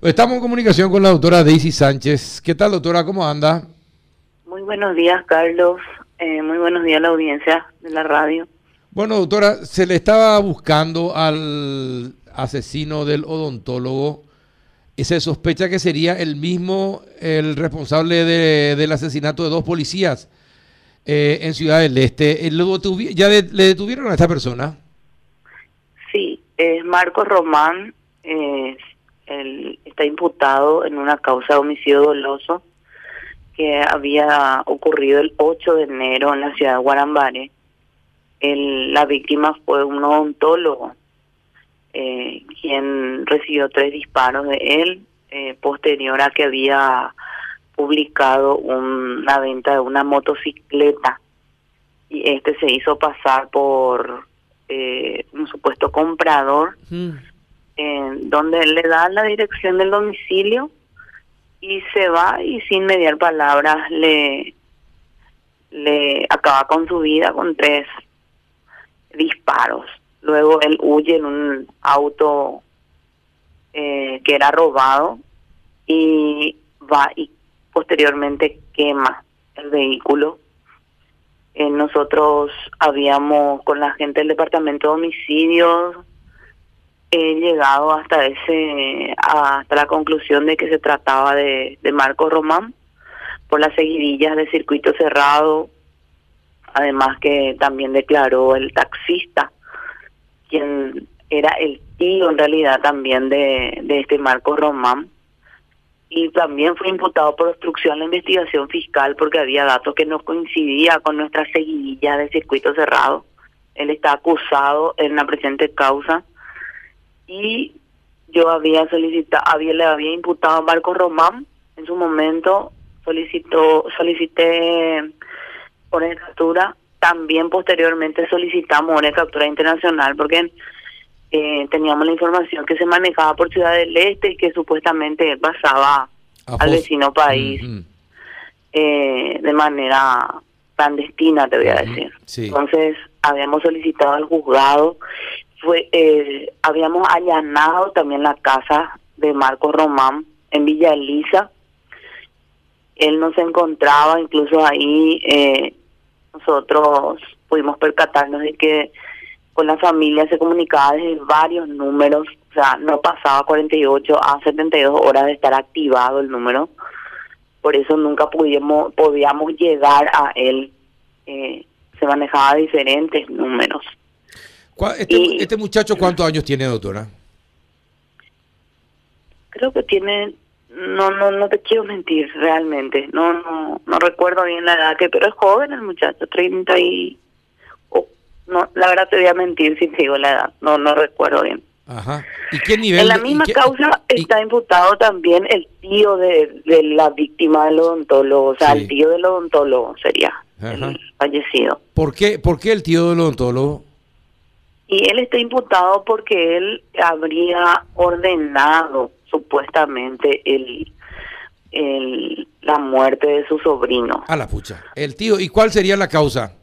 Estamos en comunicación con la doctora Daisy Sánchez. ¿Qué tal, doctora? ¿Cómo anda? Muy buenos días, Carlos. Eh, muy buenos días a la audiencia de la radio. Bueno, doctora, se le estaba buscando al asesino del odontólogo y se sospecha que sería el mismo el responsable del asesinato de dos policías eh, en Ciudad del Este. Eh, ¿Ya le detuvieron a esta persona? Sí, es Marco Román. él está imputado en una causa de homicidio doloso que había ocurrido el 8 de enero en la ciudad de Guarambare. la víctima fue un odontólogo eh, quien recibió tres disparos de él, eh, posterior a que había publicado una venta de una motocicleta y este se hizo pasar por eh, un supuesto comprador, mm. Donde él le da la dirección del domicilio y se va y sin mediar palabras le le acaba con su vida con tres disparos. Luego él huye en un auto eh, que era robado y va y posteriormente quema el vehículo. Eh, nosotros habíamos con la gente del departamento de homicidios he llegado hasta ese hasta la conclusión de que se trataba de, de Marco Román por las seguidillas de circuito cerrado además que también declaró el taxista quien era el tío en realidad también de, de este Marco Román y también fue imputado por obstrucción a la investigación fiscal porque había datos que no coincidía con nuestra seguidilla de circuito cerrado. Él está acusado en la presente causa y yo había solicitado, había, le había imputado a Marco Román, en su momento solicitó, solicité una captura, también posteriormente solicitamos una captura internacional porque eh, teníamos la información que se manejaba por Ciudad del Este y que supuestamente pasaba al vecino país eh, de manera clandestina, te voy a decir. Entonces, habíamos solicitado al juzgado fue eh, habíamos allanado también la casa de Marco Román en Villa Elisa. Él no se encontraba, incluso ahí eh, nosotros pudimos percatarnos de que con la familia se comunicaba desde varios números, o sea, no pasaba 48 a 72 horas de estar activado el número, por eso nunca pudimos, podíamos llegar a él, eh, se manejaba diferentes números. Este, este, muchacho cuántos años tiene, doctora? Creo que tiene, no, no, no te quiero mentir realmente, no, no, no recuerdo bien la edad que, pero es joven el muchacho, 30 y, no, la verdad te voy a mentir si te digo la edad, no, no recuerdo bien. Ajá. ¿Y qué nivel? En la misma causa está imputado también el tío de, de, la víctima del odontólogo, o sea, el tío del odontólogo sería el fallecido. ¿Por qué, ¿Por qué el tío del odontólogo? Y él está imputado porque él habría ordenado supuestamente el, el la muerte de su sobrino. A la pucha. El tío, ¿y cuál sería la causa?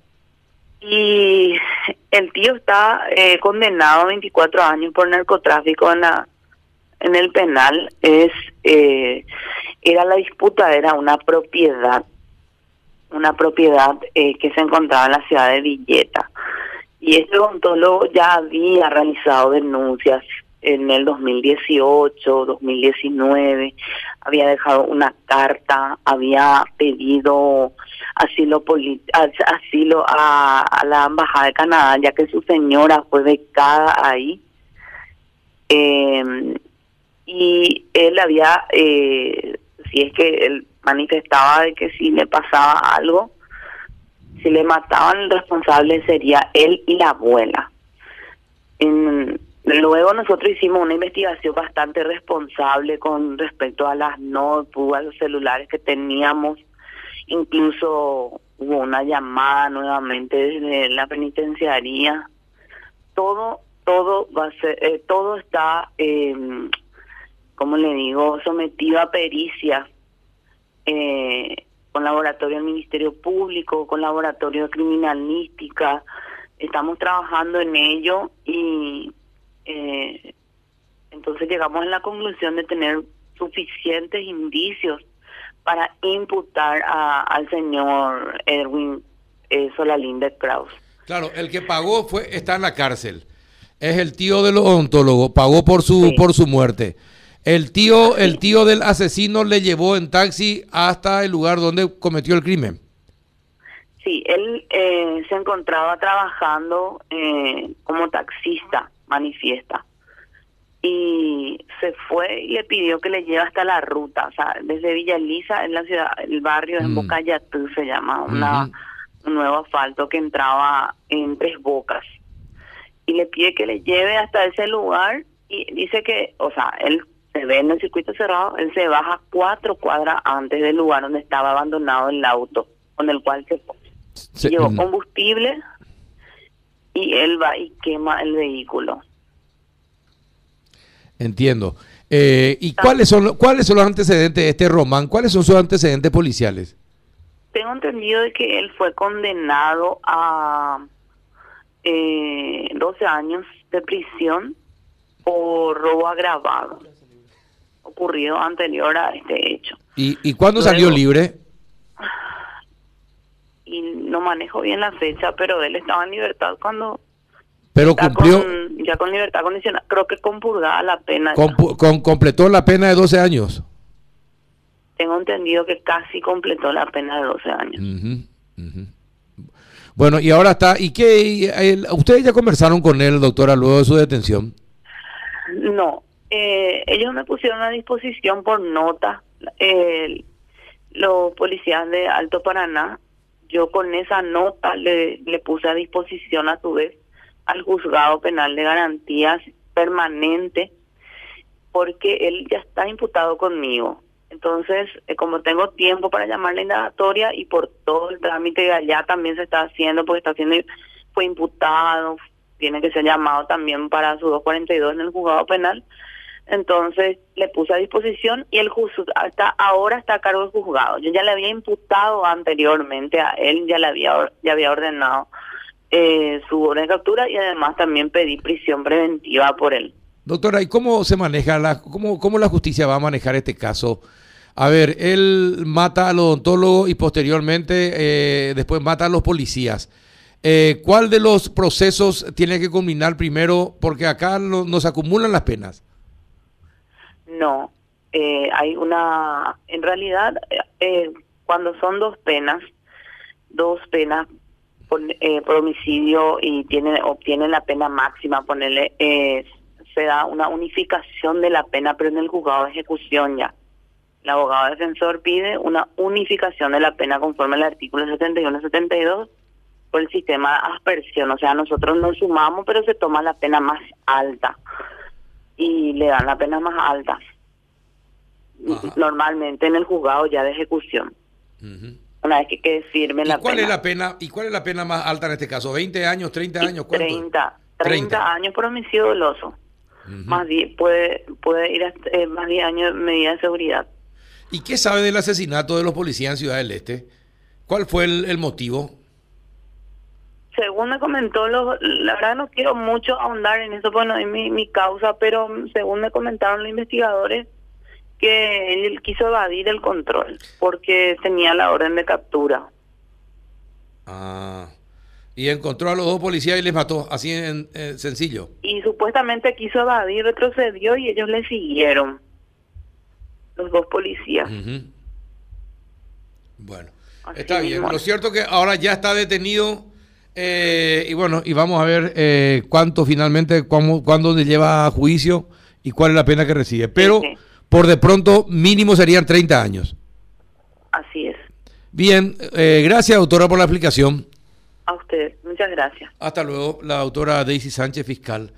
Y el tío está eh, condenado a 24 años por narcotráfico en la en el penal. Es eh, era la disputa era una propiedad, una propiedad eh, que se encontraba en la ciudad de Villeta y este odontólogo ya había realizado denuncias en el 2018, 2019, había dejado una carta, había pedido asilo asilo a, la embajada de Canadá, ya que su señora fue becada ahí. Em, y él había, eh, si es que él manifestaba de que si le pasaba algo, si le mataban el responsable sería él y la abuela. luego nosotros hicimos una investigación bastante responsable con respecto a las notebooks, a los celulares que teníamos. Incluso hubo una llamada nuevamente desde la penitenciaría. Todo, todo va a ser, eh, todo está, eh, como le digo, sometido a pericia. Eh, con laboratorio del Ministerio Público, con laboratorio de criminalística. Estamos trabajando en ello y eh, entonces llegamos a la conclusión de tener suficientes indicios para imputar a, al señor Edwin eh, Solalinde Kraus. Claro, el que pagó fue está en la cárcel. Es el tío del odontólogo, pagó por su Sí. por su muerte. El tío el tío del asesino le llevó en taxi hasta el lugar donde cometió el crimen. Sí, él eh, se encontraba trabajando eh, como taxista, manifiesta. Y se fue y le pidió que le lleve hasta la ruta, o sea, desde Villa Elisa, en la ciudad, el barrio de Mm. Bocayatú se llama, una, un nuevo asfalto que entraba en Tres Bocas. Y le pide que le lleve hasta ese lugar y dice que, o sea, él se ve en el circuito cerrado, él se baja cuatro cuadras antes del lugar donde estaba abandonado el auto con el cual se llevó mm. combustible y él va y quema el vehículo. Entiendo. Eh, ¿Y cuáles son, cuáles son los antecedentes de este Román? ¿Cuáles son sus antecedentes policiales? Tengo entendido de que él fue condenado a eh, 12 años de prisión por robo agravado ocurrido anterior a este hecho. ¿Y, y cuándo Luego- salió libre? Y no manejo bien la fecha, pero él estaba en libertad cuando Pero cumplió, con- ya con libertad condicional. Creo que compurgada la pena. con- completó la pena de 12 años. Tengo entendido que casi completó la pena de 12 años. Ujú, ujú. Bueno, y ahora está, ¿y qué? ¿Ustedes ya conversaron con él, doctora, luego de su detención? No, eh, ellos me pusieron a disposición por nota eh, los policías de Alto Paraná. Yo con esa nota le, le puse a disposición a su vez al juzgado penal de garantías permanente porque él ya está imputado conmigo. Entonces, eh, como tengo tiempo para llamar la indagatoria y por todo el trámite de allá también se está haciendo, porque está haciendo, fue imputado, tiene que ser llamado también para su 242 en el juzgado penal. Entonces le puse a disposición y el hasta ahora está a cargo del juzgado. Yo ya le había imputado anteriormente a él, ya le había ya había ordenado eh, su orden de captura y además también pedí prisión preventiva por él. Doctora, ¿y cómo se maneja la, cómo, cómo la justicia va a manejar este caso? A ver, él mata al odontólogo y posteriormente eh, después mata a los policías. Eh, ¿Cuál de los procesos tiene que culminar primero? Porque acá nos acumulan las penas. No, eh, hay una, en realidad, eh, cuando son dos penas, dos penas por, eh, por homicidio y tiene, obtienen la pena máxima, ponerle, se da una unificación de la pena, pero en el juzgado de ejecución ya. El abogado defensor pide una unificación de la pena conforme al artículo 71 y 72 por el sistema de aspersión. O sea, nosotros nos sumamos, pero se toma la pena más alta y le dan la pena más alta. Ajá. Normalmente en el juzgado ya de ejecución. Una vez que quede firme ¿Y la cuál pena. es la pena? ¿Y cuál es la pena más alta en este caso? ¿20 años, 30 Y años? ¿Cuánto? 30, 30, 30. años por homicidio doloso. Más die- puede puede ir hasta, eh, más 10 años de medida de seguridad. ¿Y qué sabe del asesinato de los policías en Ciudad del Este? ¿Cuál fue el, el motivo? Según me comentó, los, la verdad no quiero mucho ahondar en eso, porque no es mi, mi causa, pero según me comentaron los investigadores, que él quiso evadir el control porque tenía la orden de captura. Ah, y encontró a los dos policías y les mató, así en eh, sencillo. Y supuestamente quiso evadir, retrocedió y ellos le siguieron. Los dos policías. Bueno, Así está bien. Lo cierto que ahora ya está detenido eh, y bueno, y vamos a ver eh, cuánto finalmente, cuándo le lleva a juicio y cuál es la pena que recibe. Pero sí. por de pronto mínimo serían 30 años. Así es. Bien, eh, gracias doctora por la explicación. A usted. Muchas gracias. Hasta luego, la doctora Daisy Sánchez, fiscal.